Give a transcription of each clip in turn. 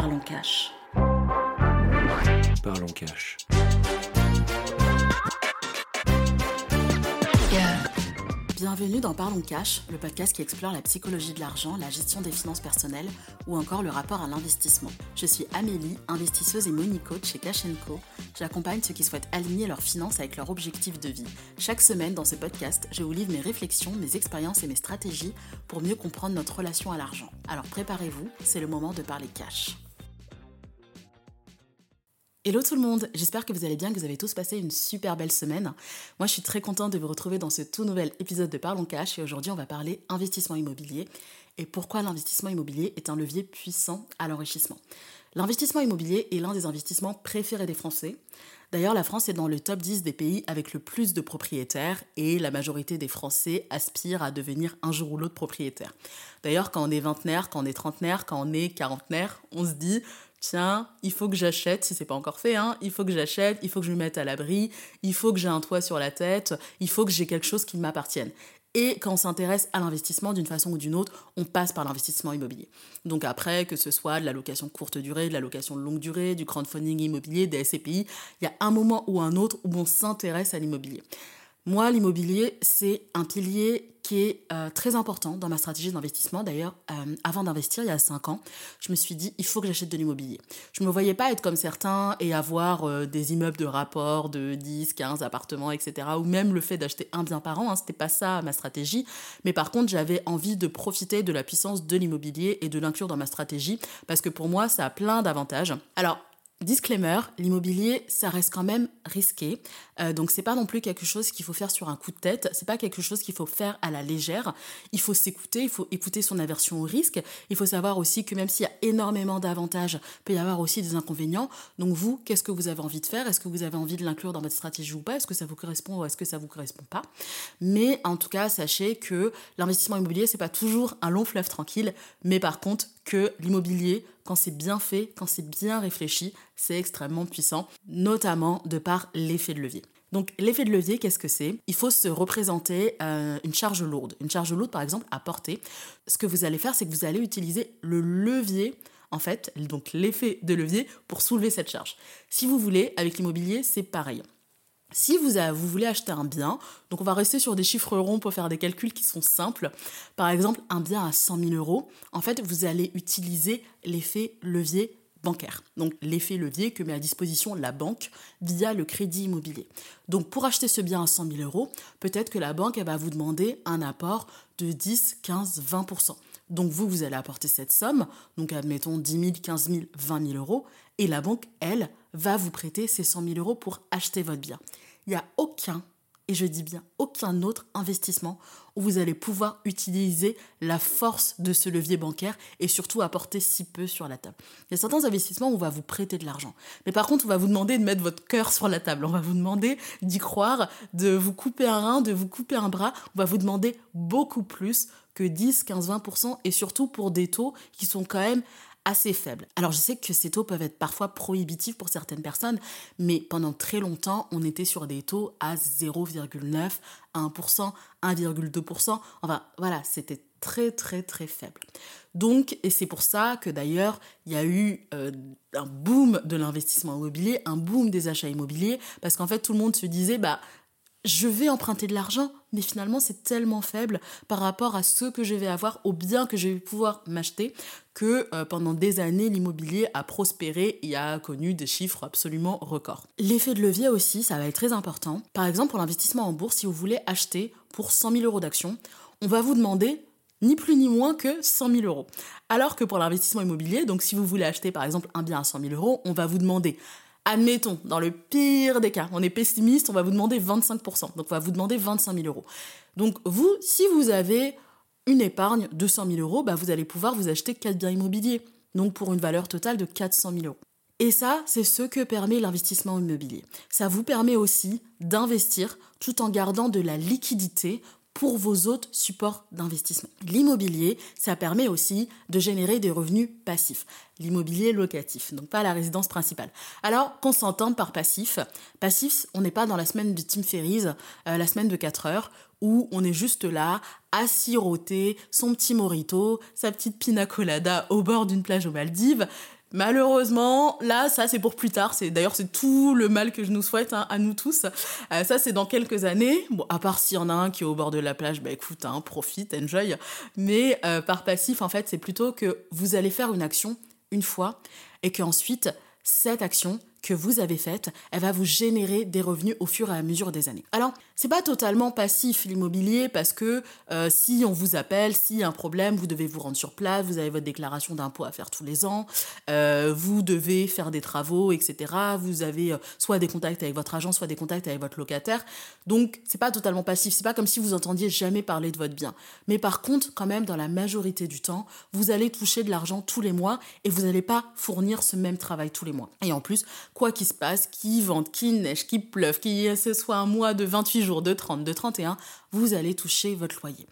Parlons cash. Parlons cash. Bienvenue dans Parlons Cash, le podcast qui explore la psychologie de l'argent, la gestion des finances personnelles ou encore le rapport à l'investissement. Je suis Amélie, investisseuse et money coach chez Cash Co. J'accompagne ceux qui souhaitent aligner leurs finances avec leurs objectifs de vie. Chaque semaine dans ce podcast, je vous livre mes réflexions, mes expériences et mes stratégies pour mieux comprendre notre relation à l'argent. Alors préparez-vous, c'est le moment de parler cash. Hello tout le monde, j'espère que vous allez bien, que vous avez tous passé une super belle semaine. Moi je suis très contente de vous retrouver dans ce tout nouvel épisode de Parlons Cash et aujourd'hui on va parler investissement immobilier et pourquoi l'investissement immobilier est un levier puissant à l'enrichissement. L'investissement immobilier est l'un des investissements préférés des Français. D'ailleurs, la France est dans le top 10 des pays avec le plus de propriétaires et la majorité des Français aspirent à devenir un jour ou l'autre propriétaire. D'ailleurs, quand on est vingtenaire, quand on est trentenaire, quand on est quarantenaire, on se dit tiens, il faut que j'achète, si c'est pas encore fait, hein, il faut que j'achète, il faut que je me mette à l'abri, il faut que j'ai un toit sur la tête, il faut que j'ai quelque chose qui m'appartienne. Et quand on s'intéresse à l'investissement d'une façon ou d'une autre, on passe par l'investissement immobilier. Donc après, que ce soit de la location courte durée, de la location longue durée, du crowdfunding immobilier, des SCPI, il y a un moment ou un autre où on s'intéresse à l'immobilier. Moi, l'immobilier, c'est un pilier qui est euh, très important dans ma stratégie d'investissement. D'ailleurs, euh, avant d'investir, il y a 5 ans, je me suis dit, il faut que j'achète de l'immobilier. Je ne me voyais pas être comme certains et avoir euh, des immeubles de rapport de 10, 15 appartements, etc. Ou même le fait d'acheter un bien par an, hein, ce n'était pas ça ma stratégie. Mais par contre, j'avais envie de profiter de la puissance de l'immobilier et de l'inclure dans ma stratégie parce que pour moi, ça a plein d'avantages. Alors, Disclaimer, l'immobilier, ça reste quand même risqué. Euh, donc c'est pas non plus quelque chose qu'il faut faire sur un coup de tête. C'est pas quelque chose qu'il faut faire à la légère. Il faut s'écouter, il faut écouter son aversion au risque. Il faut savoir aussi que même s'il y a énormément d'avantages, peut y avoir aussi des inconvénients. Donc vous, qu'est-ce que vous avez envie de faire? Est-ce que vous avez envie de l'inclure dans votre stratégie ou pas? Est-ce que ça vous correspond ou est-ce que ça vous correspond pas? Mais en tout cas, sachez que l'investissement immobilier, c'est pas toujours un long fleuve tranquille. Mais par contre, l'immobilier, quand c'est bien fait, quand c'est bien réfléchi, c'est extrêmement puissant, notamment de par l'effet de levier. Donc l'effet de levier, qu'est-ce que c'est? Il faut se représenter euh, une charge lourde. Une charge lourde, par exemple, à porter. Ce que vous allez faire, c'est que vous allez utiliser le levier, en fait, donc l'effet de levier, pour soulever cette charge. Si vous voulez, avec l'immobilier, c'est pareil. Si vous, vous, voulez acheter un bien, donc on va rester sur des chiffres ronds pour faire des calculs qui sont simples. Par exemple, un bien à 100 000 euros, en fait, vous allez utiliser l'effet levier bancaire. Donc l'effet levier que met à disposition la banque via le crédit immobilier. Donc pour acheter ce bien à 100 000 euros, peut-être que la banque va vous demander un apport de 10, 15, 20%. Donc vous, vous allez apporter cette somme, donc admettons 10 000, 15 000, 20 000 euros, et la banque, elle, va vous prêter ces 100 000 euros pour acheter votre bien. Il n'y a aucun, et je dis bien aucun autre investissement où vous allez pouvoir utiliser la force de ce levier bancaire et surtout apporter si peu sur la table. Il y a certains investissements où on va vous prêter de l'argent. Mais par contre, on va vous demander de mettre votre cœur sur la table. On va vous demander d'y croire, de vous couper un rein, de vous couper un bras. On va vous demander beaucoup plus que 10, 15, 20% et surtout pour des taux qui sont quand même assez faible. Alors je sais que ces taux peuvent être parfois prohibitifs pour certaines personnes, mais pendant très longtemps, on était sur des taux à 0,9, 1%, 1,2%. Enfin voilà, c'était très très très faible. Donc, et c'est pour ça que d'ailleurs, il y a eu euh, un boom de l'investissement immobilier, un boom des achats immobiliers, parce qu'en fait, tout le monde se disait, bah, je vais emprunter de l'argent, mais finalement c'est tellement faible par rapport à ce que je vais avoir, au bien que je vais pouvoir m'acheter, que euh, pendant des années l'immobilier a prospéré et a connu des chiffres absolument records. L'effet de levier aussi, ça va être très important. Par exemple, pour l'investissement en bourse, si vous voulez acheter pour 100 000 euros d'actions, on va vous demander ni plus ni moins que 100 000 euros. Alors que pour l'investissement immobilier, donc si vous voulez acheter par exemple un bien à 100 000 euros, on va vous demander admettons, dans le pire des cas, on est pessimiste, on va vous demander 25%. Donc, on va vous demander 25 000 euros. Donc, vous, si vous avez une épargne de 100 000 euros, bah, vous allez pouvoir vous acheter 4 biens immobiliers. Donc, pour une valeur totale de 400 000 euros. Et ça, c'est ce que permet l'investissement immobilier. Ça vous permet aussi d'investir tout en gardant de la liquidité pour vos autres supports d'investissement. L'immobilier, ça permet aussi de générer des revenus passifs. L'immobilier locatif, donc pas la résidence principale. Alors, qu'on s'entende par passif, passif, on n'est pas dans la semaine de Tim Ferriss, euh, la semaine de 4 heures, où on est juste là, à siroter son petit morito, sa petite pina colada au bord d'une plage aux Maldives. Malheureusement, là, ça c'est pour plus tard. C'est d'ailleurs c'est tout le mal que je nous souhaite hein, à nous tous. Euh, ça c'est dans quelques années. Bon, à part s'il y en a un qui est au bord de la plage, bah écoute, hein, profite, enjoy. Mais euh, par passif, en fait, c'est plutôt que vous allez faire une action une fois et qu'ensuite cette action que vous avez faite, elle va vous générer des revenus au fur et à mesure des années. Alors, c'est pas totalement passif l'immobilier parce que euh, si on vous appelle, s'il y a un problème, vous devez vous rendre sur place, vous avez votre déclaration d'impôt à faire tous les ans, euh, vous devez faire des travaux, etc. Vous avez euh, soit des contacts avec votre agent, soit des contacts avec votre locataire. Donc, c'est pas totalement passif. C'est pas comme si vous entendiez jamais parler de votre bien. Mais par contre, quand même, dans la majorité du temps, vous allez toucher de l'argent tous les mois et vous n'allez pas fournir ce même travail tous les mois. Et en plus, quoi qu'il se passe, qu'il vente, qu'il neige, qu'il pleuve, qu'il ce soit un mois de 28 jours, de 30, de 31, vous allez toucher votre loyer.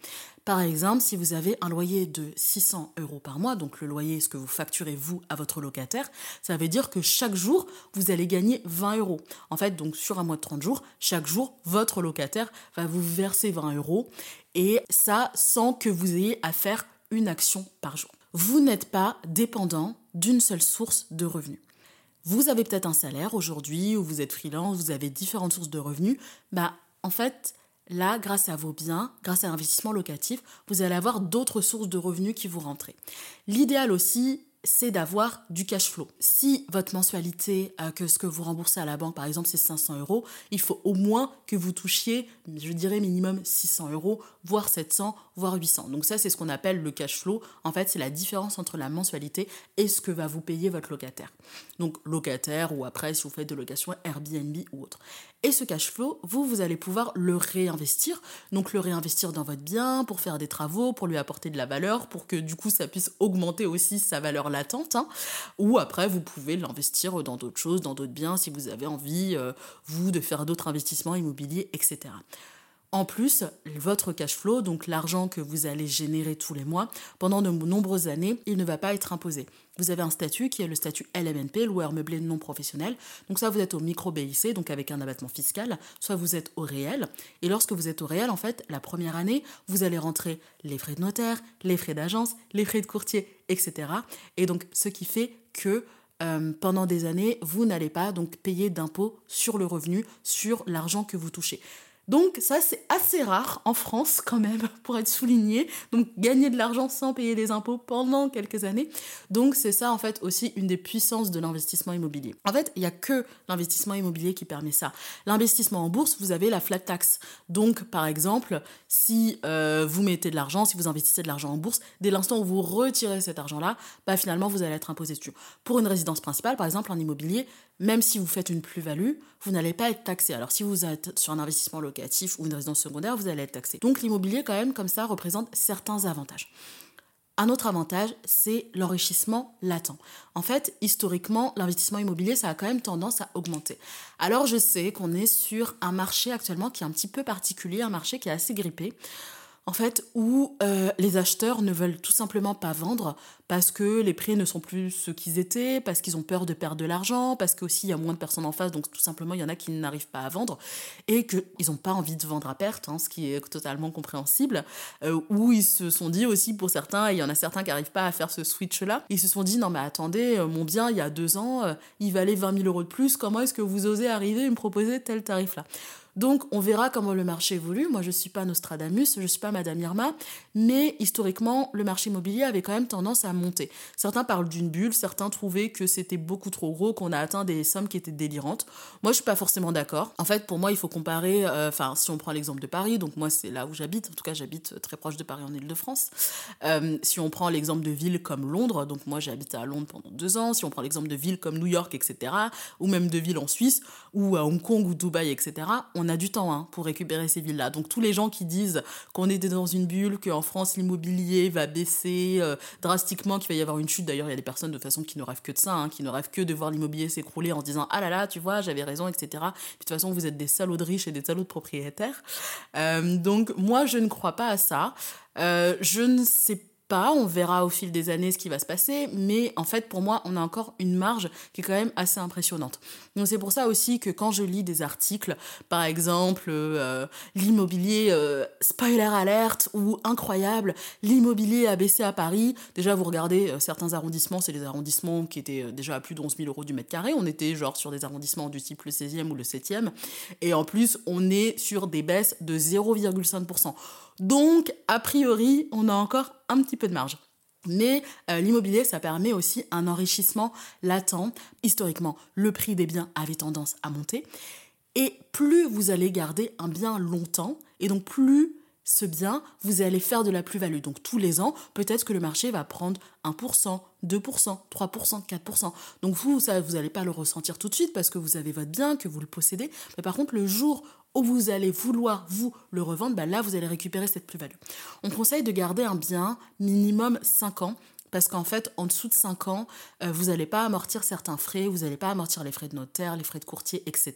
Par exemple, si vous avez un loyer de 600 euros par mois, donc le loyer, ce que vous facturez vous à votre locataire, ça veut dire que chaque jour, vous allez gagner 20 euros. En fait, donc sur un mois de 30 jours, chaque jour, votre locataire va vous verser 20 euros et ça sans que vous ayez à faire une action par jour. Vous n'êtes pas dépendant d'une seule source de revenus. Vous avez peut-être un salaire aujourd'hui ou vous êtes freelance, vous avez différentes sources de revenus. Bah, en fait, là, grâce à vos biens, grâce à l'investissement locatif, vous allez avoir d'autres sources de revenus qui vous rentrent. L'idéal aussi, c'est d'avoir du cash flow. Si votre mensualité, euh, que ce que vous remboursez à la banque, par exemple, c'est 500 euros, il faut au moins que vous touchiez, je dirais minimum 600 euros, voire 700, voire 800. Donc ça, c'est ce qu'on appelle le cash flow. En fait, c'est la différence entre la mensualité et ce que va vous payer votre locataire. Donc locataire ou après, si vous faites de location Airbnb ou autre. Et ce cash flow, vous, vous allez pouvoir le réinvestir. Donc le réinvestir dans votre bien pour faire des travaux, pour lui apporter de la valeur, pour que du coup ça puisse augmenter aussi sa valeur latente. Hein. Ou après, vous pouvez l'investir dans d'autres choses, dans d'autres biens, si vous avez envie, euh, vous, de faire d'autres investissements immobiliers, etc. En plus, votre cash flow, donc l'argent que vous allez générer tous les mois, pendant de nombreuses années, il ne va pas être imposé. Vous avez un statut qui est le statut LMNP, loueur meublé non professionnel. Donc ça, vous êtes au micro BIC, donc avec un abattement fiscal, soit vous êtes au réel. Et lorsque vous êtes au réel, en fait, la première année, vous allez rentrer les frais de notaire, les frais d'agence, les frais de courtier, etc. Et donc, ce qui fait que euh, pendant des années, vous n'allez pas donc payer d'impôts sur le revenu, sur l'argent que vous touchez. Donc ça, c'est assez rare en France quand même, pour être souligné. Donc gagner de l'argent sans payer des impôts pendant quelques années. Donc c'est ça en fait aussi une des puissances de l'investissement immobilier. En fait, il n'y a que l'investissement immobilier qui permet ça. L'investissement en bourse, vous avez la flat tax. Donc par exemple, si euh, vous mettez de l'argent, si vous investissez de l'argent en bourse, dès l'instant où vous retirez cet argent-là, bah, finalement vous allez être imposé dessus. Pour une résidence principale, par exemple en immobilier, même si vous faites une plus-value, vous n'allez pas être taxé. Alors si vous êtes sur un investissement locatif ou une résidence secondaire, vous allez être taxé. Donc l'immobilier, quand même, comme ça, représente certains avantages. Un autre avantage, c'est l'enrichissement latent. En fait, historiquement, l'investissement immobilier, ça a quand même tendance à augmenter. Alors je sais qu'on est sur un marché actuellement qui est un petit peu particulier, un marché qui est assez grippé en fait, où euh, les acheteurs ne veulent tout simplement pas vendre parce que les prix ne sont plus ceux qu'ils étaient, parce qu'ils ont peur de perdre de l'argent, parce qu'aussi il y a moins de personnes en face, donc tout simplement il y en a qui n'arrivent pas à vendre et qu'ils n'ont pas envie de vendre à perte, hein, ce qui est totalement compréhensible. Euh, où ils se sont dit aussi pour certains, il y en a certains qui n'arrivent pas à faire ce switch-là, ils se sont dit non mais attendez, euh, mon bien il y a deux ans, il valait 20 000 euros de plus, comment est-ce que vous osez arriver et me proposer tel tarif-là? Donc on verra comment le marché évolue. Moi je ne suis pas Nostradamus, je ne suis pas Madame Irma, mais historiquement le marché immobilier avait quand même tendance à monter. Certains parlent d'une bulle, certains trouvaient que c'était beaucoup trop gros, qu'on a atteint des sommes qui étaient délirantes. Moi je suis pas forcément d'accord. En fait pour moi il faut comparer, euh, enfin si on prend l'exemple de Paris, donc moi c'est là où j'habite, en tout cas j'habite très proche de Paris en Ile-de-France. Euh, si on prend l'exemple de villes comme Londres, donc moi j'ai habité à Londres pendant deux ans, si on prend l'exemple de villes comme New York, etc., ou même de villes en Suisse, ou à Hong Kong ou Dubaï, etc., on a du temps hein, pour récupérer ces villes-là. Donc tous les gens qui disent qu'on est dans une bulle, qu'en France l'immobilier va baisser euh, drastiquement, qu'il va y avoir une chute. D'ailleurs, il y a des personnes de façon qui ne rêvent que de ça, hein, qui ne rêvent que de voir l'immobilier s'écrouler en disant ah là là, tu vois, j'avais raison, etc. Puis de toute façon, vous êtes des salauds de riches et des salauds de propriétaires. Euh, donc moi, je ne crois pas à ça. Euh, je ne sais pas, on verra au fil des années ce qui va se passer, mais en fait pour moi on a encore une marge qui est quand même assez impressionnante. Donc c'est pour ça aussi que quand je lis des articles, par exemple euh, l'immobilier euh, spoiler alert ou incroyable, l'immobilier a baissé à Paris, déjà vous regardez euh, certains arrondissements, c'est des arrondissements qui étaient déjà à plus de 11 000 euros du mètre carré, on était genre sur des arrondissements du type le 16e ou le 7e, et en plus on est sur des baisses de 0,5%. Donc, a priori, on a encore un petit peu de marge. Mais euh, l'immobilier, ça permet aussi un enrichissement latent. Historiquement, le prix des biens avait tendance à monter. Et plus vous allez garder un bien longtemps, et donc plus ce bien, vous allez faire de la plus-value. Donc tous les ans, peut-être que le marché va prendre 1%, 2%, 3%, 4%. Donc vous, ça, vous n'allez pas le ressentir tout de suite parce que vous avez votre bien, que vous le possédez. Mais par contre, le jour vous allez vouloir vous le revendre, bah là, vous allez récupérer cette plus-value. On conseille de garder un bien minimum 5 ans parce qu'en fait, en dessous de 5 ans, euh, vous n'allez pas amortir certains frais, vous n'allez pas amortir les frais de notaire, les frais de courtier, etc.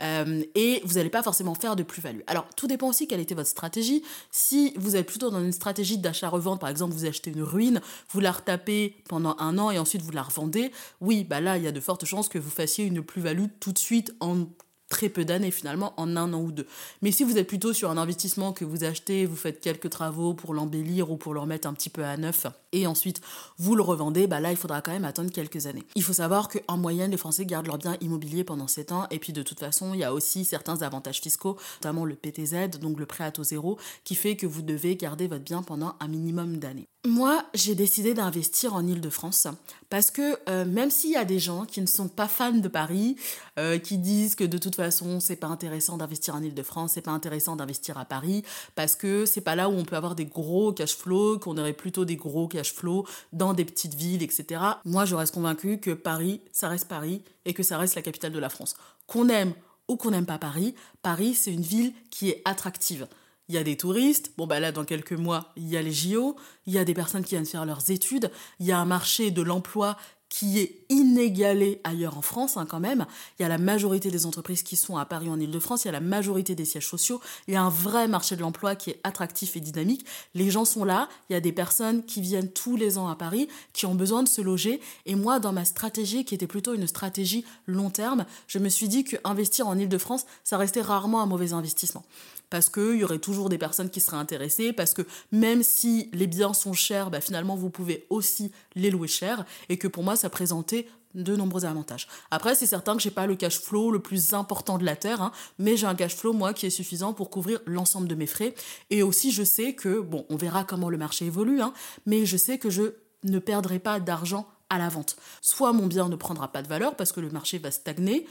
Euh, et vous n'allez pas forcément faire de plus-value. Alors, tout dépend aussi quelle était votre stratégie. Si vous êtes plutôt dans une stratégie d'achat-revente, par exemple, vous achetez une ruine, vous la retapez pendant un an et ensuite vous la revendez, oui, bah là, il y a de fortes chances que vous fassiez une plus-value tout de suite en très peu d'années finalement, en un an ou deux. Mais si vous êtes plutôt sur un investissement que vous achetez, vous faites quelques travaux pour l'embellir ou pour le remettre un petit peu à neuf, et ensuite vous le revendez, bah là il faudra quand même attendre quelques années. Il faut savoir qu'en moyenne les Français gardent leur bien immobilier pendant 7 ans, et puis de toute façon il y a aussi certains avantages fiscaux, notamment le PTZ, donc le prêt à taux zéro, qui fait que vous devez garder votre bien pendant un minimum d'années. Moi, j'ai décidé d'investir en Ile-de-France parce que euh, même s'il y a des gens qui ne sont pas fans de Paris, euh, qui disent que de toute façon c'est pas intéressant d'investir en Ile-de-France, c'est pas intéressant d'investir à Paris parce que c'est pas là où on peut avoir des gros cash flows, qu'on aurait plutôt des gros cash flows dans des petites villes, etc. Moi, je reste convaincue que Paris, ça reste Paris et que ça reste la capitale de la France. Qu'on aime ou qu'on n'aime pas Paris, Paris c'est une ville qui est attractive il y a des touristes, bon bah là dans quelques mois, il y a les JO, il y a des personnes qui viennent faire leurs études, il y a un marché de l'emploi qui est inégalé ailleurs en France hein, quand même. Il y a la majorité des entreprises qui sont à Paris en Ile-de-France, il y a la majorité des sièges sociaux, il y a un vrai marché de l'emploi qui est attractif et dynamique. Les gens sont là, il y a des personnes qui viennent tous les ans à Paris, qui ont besoin de se loger. Et moi, dans ma stratégie, qui était plutôt une stratégie long terme, je me suis dit que investir en Ile-de-France, ça restait rarement un mauvais investissement parce qu'il y aurait toujours des personnes qui seraient intéressées, parce que même si les biens sont chers, bah, finalement vous pouvez aussi les louer cher, et que pour moi ça présentait de nombreux avantages. Après, c'est certain que j'ai pas le cash flow le plus important de la terre, hein, mais j'ai un cash flow moi qui est suffisant pour couvrir l'ensemble de mes frais. Et aussi, je sais que bon, on verra comment le marché évolue, hein, mais je sais que je ne perdrai pas d'argent à la vente. Soit mon bien ne prendra pas de valeur parce que le marché va stagner,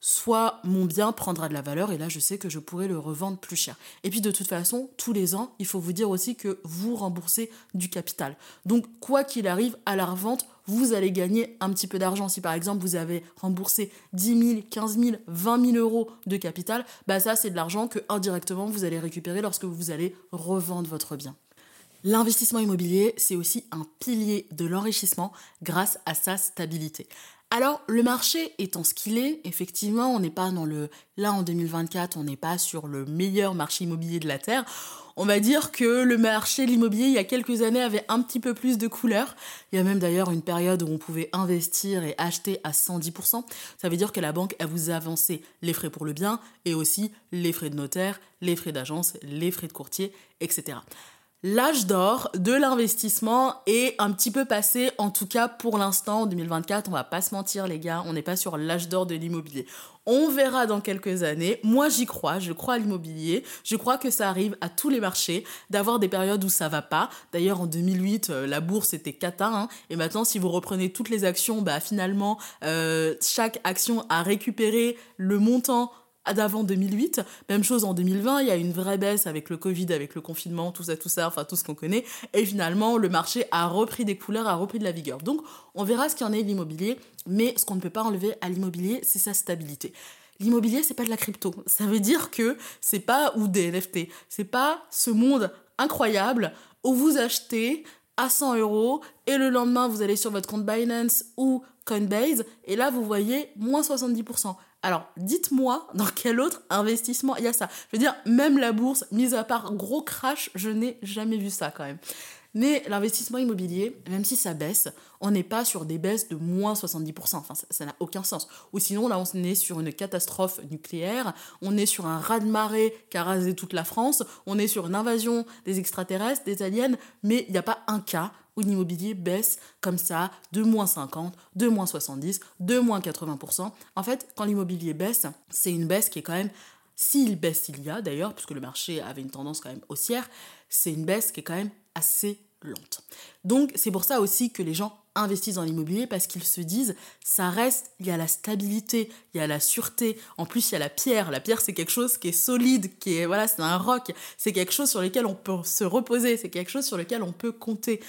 soit mon bien prendra de la valeur et là je sais que je pourrai le revendre plus cher. Et puis de toute façon, tous les ans, il faut vous dire aussi que vous remboursez du capital. Donc quoi qu'il arrive, à la revente, vous allez gagner un petit peu d'argent. Si par exemple vous avez remboursé 10 000, 15 000, 20 000 euros de capital, bah ça c'est de l'argent que indirectement vous allez récupérer lorsque vous allez revendre votre bien. L'investissement immobilier, c'est aussi un pilier de l'enrichissement grâce à sa stabilité. Alors, le marché étant ce qu'il est, effectivement, on n'est pas dans le. Là, en 2024, on n'est pas sur le meilleur marché immobilier de la Terre. On va dire que le marché de l'immobilier, il y a quelques années, avait un petit peu plus de couleurs. Il y a même d'ailleurs une période où on pouvait investir et acheter à 110%. Ça veut dire que la banque, elle vous a avancé les frais pour le bien et aussi les frais de notaire, les frais d'agence, les frais de courtier, etc. L'âge d'or de l'investissement est un petit peu passé, en tout cas pour l'instant, en 2024, on va pas se mentir les gars, on n'est pas sur l'âge d'or de l'immobilier. On verra dans quelques années. Moi, j'y crois, je crois à l'immobilier. Je crois que ça arrive à tous les marchés d'avoir des périodes où ça va pas. D'ailleurs, en 2008, euh, la bourse était cata. Hein. et maintenant, si vous reprenez toutes les actions, bah finalement, euh, chaque action a récupéré le montant d'avant 2008. Même chose en 2020, il y a une vraie baisse avec le Covid, avec le confinement, tout ça, tout ça, enfin tout ce qu'on connaît. Et finalement, le marché a repris des couleurs, a repris de la vigueur. Donc, on verra ce qu'il en est de l'immobilier, mais ce qu'on ne peut pas enlever à l'immobilier, c'est sa stabilité. L'immobilier, c'est pas de la crypto. Ça veut dire que c'est pas ou des NFT. C'est pas ce monde incroyable où vous achetez à 100 euros et le lendemain vous allez sur votre compte Binance ou Coinbase et là vous voyez moins 70%. Alors, dites-moi dans quel autre investissement il y a ça. Je veux dire, même la bourse, mise à part gros crash, je n'ai jamais vu ça quand même. Mais l'investissement immobilier, même si ça baisse, on n'est pas sur des baisses de moins 70%. Enfin, ça n'a aucun sens. Ou sinon, là, on est sur une catastrophe nucléaire, on est sur un raz-de-marée qui a rasé toute la France, on est sur une invasion des extraterrestres, des aliens, mais il n'y a pas un cas où l'immobilier baisse comme ça de moins 50, de moins 70, de moins 80%. En fait, quand l'immobilier baisse, c'est une baisse qui est quand même s'il baisse, il y a d'ailleurs, puisque le marché avait une tendance quand même haussière, c'est une baisse qui est quand même assez lente. Donc c'est pour ça aussi que les gens investissent dans l'immobilier parce qu'ils se disent ça reste, il y a la stabilité, il y a la sûreté, en plus il y a la pierre. La pierre c'est quelque chose qui est solide, qui est voilà, c'est un roc, c'est quelque chose sur lequel on peut se reposer, c'est quelque chose sur lequel on peut compter.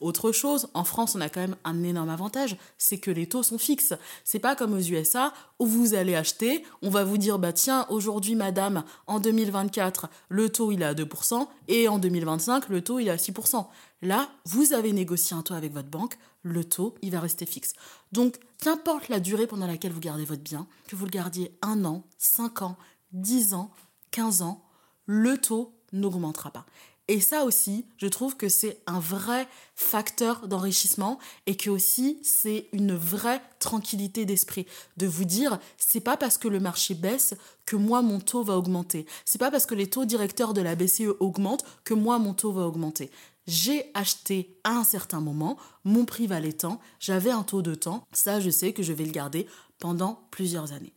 Autre chose, en France, on a quand même un énorme avantage, c'est que les taux sont fixes. C'est pas comme aux USA où vous allez acheter, on va vous dire bah tiens, aujourd'hui madame, en 2024, le taux il est à 2% et en 2025, le taux il est à 6%. Là, vous avez négocié un taux avec votre banque, le taux, il va rester fixe. Donc, qu'importe la durée pendant laquelle vous gardez votre bien, que vous le gardiez un an, 5 ans, 10 ans, 15 ans, le taux n'augmentera pas. Et ça aussi, je trouve que c'est un vrai facteur d'enrichissement et que aussi c'est une vraie tranquillité d'esprit de vous dire c'est pas parce que le marché baisse que moi mon taux va augmenter. C'est pas parce que les taux directeurs de la BCE augmentent que moi mon taux va augmenter. J'ai acheté à un certain moment, mon prix valait tant, j'avais un taux de temps, ça je sais que je vais le garder pendant plusieurs années.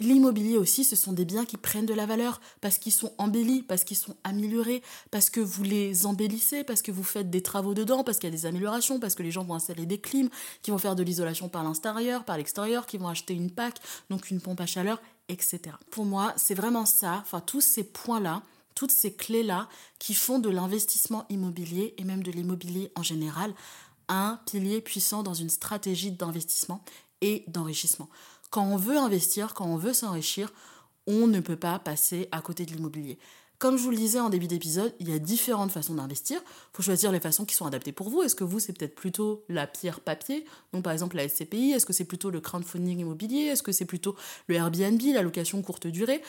L'immobilier aussi, ce sont des biens qui prennent de la valeur parce qu'ils sont embellis, parce qu'ils sont améliorés, parce que vous les embellissez, parce que vous faites des travaux dedans, parce qu'il y a des améliorations, parce que les gens vont installer des clims, qui vont faire de l'isolation par l'intérieur, par l'extérieur, qui vont acheter une PAC, donc une pompe à chaleur, etc. Pour moi, c'est vraiment ça, enfin tous ces points-là, toutes ces clés-là qui font de l'investissement immobilier et même de l'immobilier en général un pilier puissant dans une stratégie d'investissement et d'enrichissement. Quand on veut investir, quand on veut s'enrichir, on ne peut pas passer à côté de l'immobilier. Comme je vous le disais en début d'épisode, il y a différentes façons d'investir. Il faut choisir les façons qui sont adaptées pour vous. Est-ce que vous, c'est peut-être plutôt la pierre papier, donc par exemple la SCPI Est-ce que c'est plutôt le crowdfunding immobilier? Est-ce que c'est plutôt le Airbnb, la location courte durée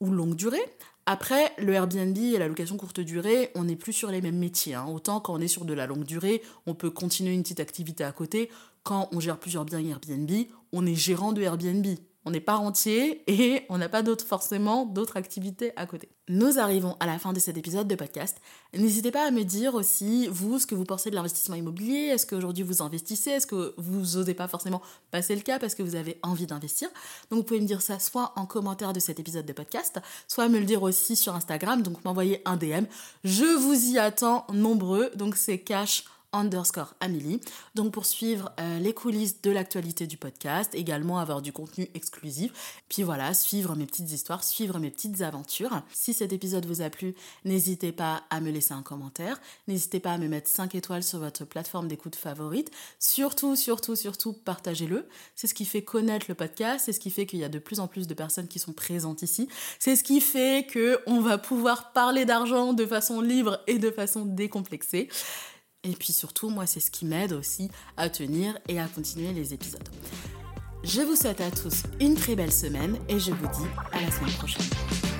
ou longue durée? Après, le Airbnb et la location courte durée, on n'est plus sur les mêmes métiers. Hein. Autant quand on est sur de la longue durée, on peut continuer une petite activité à côté. Quand on gère plusieurs biens Airbnb, on est gérant de Airbnb. On n'est pas rentier et on n'a pas d'autres, forcément d'autres activités à côté. Nous arrivons à la fin de cet épisode de podcast. N'hésitez pas à me dire aussi, vous, ce que vous pensez de l'investissement immobilier. Est-ce qu'aujourd'hui vous investissez? Est-ce que vous n'osez pas forcément passer le cas parce que vous avez envie d'investir? Donc vous pouvez me dire ça soit en commentaire de cet épisode de podcast, soit me le dire aussi sur Instagram, donc m'envoyer un DM. Je vous y attends nombreux, donc c'est cash underscore Amélie. Donc pour suivre euh, les coulisses de l'actualité du podcast, également avoir du contenu exclusif. Puis voilà, suivre mes petites histoires, suivre mes petites aventures. Si cet épisode vous a plu, n'hésitez pas à me laisser un commentaire. N'hésitez pas à me mettre 5 étoiles sur votre plateforme d'écoute favorite. Surtout, surtout, surtout, partagez-le. C'est ce qui fait connaître le podcast. C'est ce qui fait qu'il y a de plus en plus de personnes qui sont présentes ici. C'est ce qui fait que on va pouvoir parler d'argent de façon libre et de façon décomplexée. Et puis surtout, moi, c'est ce qui m'aide aussi à tenir et à continuer les épisodes. Je vous souhaite à tous une très belle semaine et je vous dis à la semaine prochaine.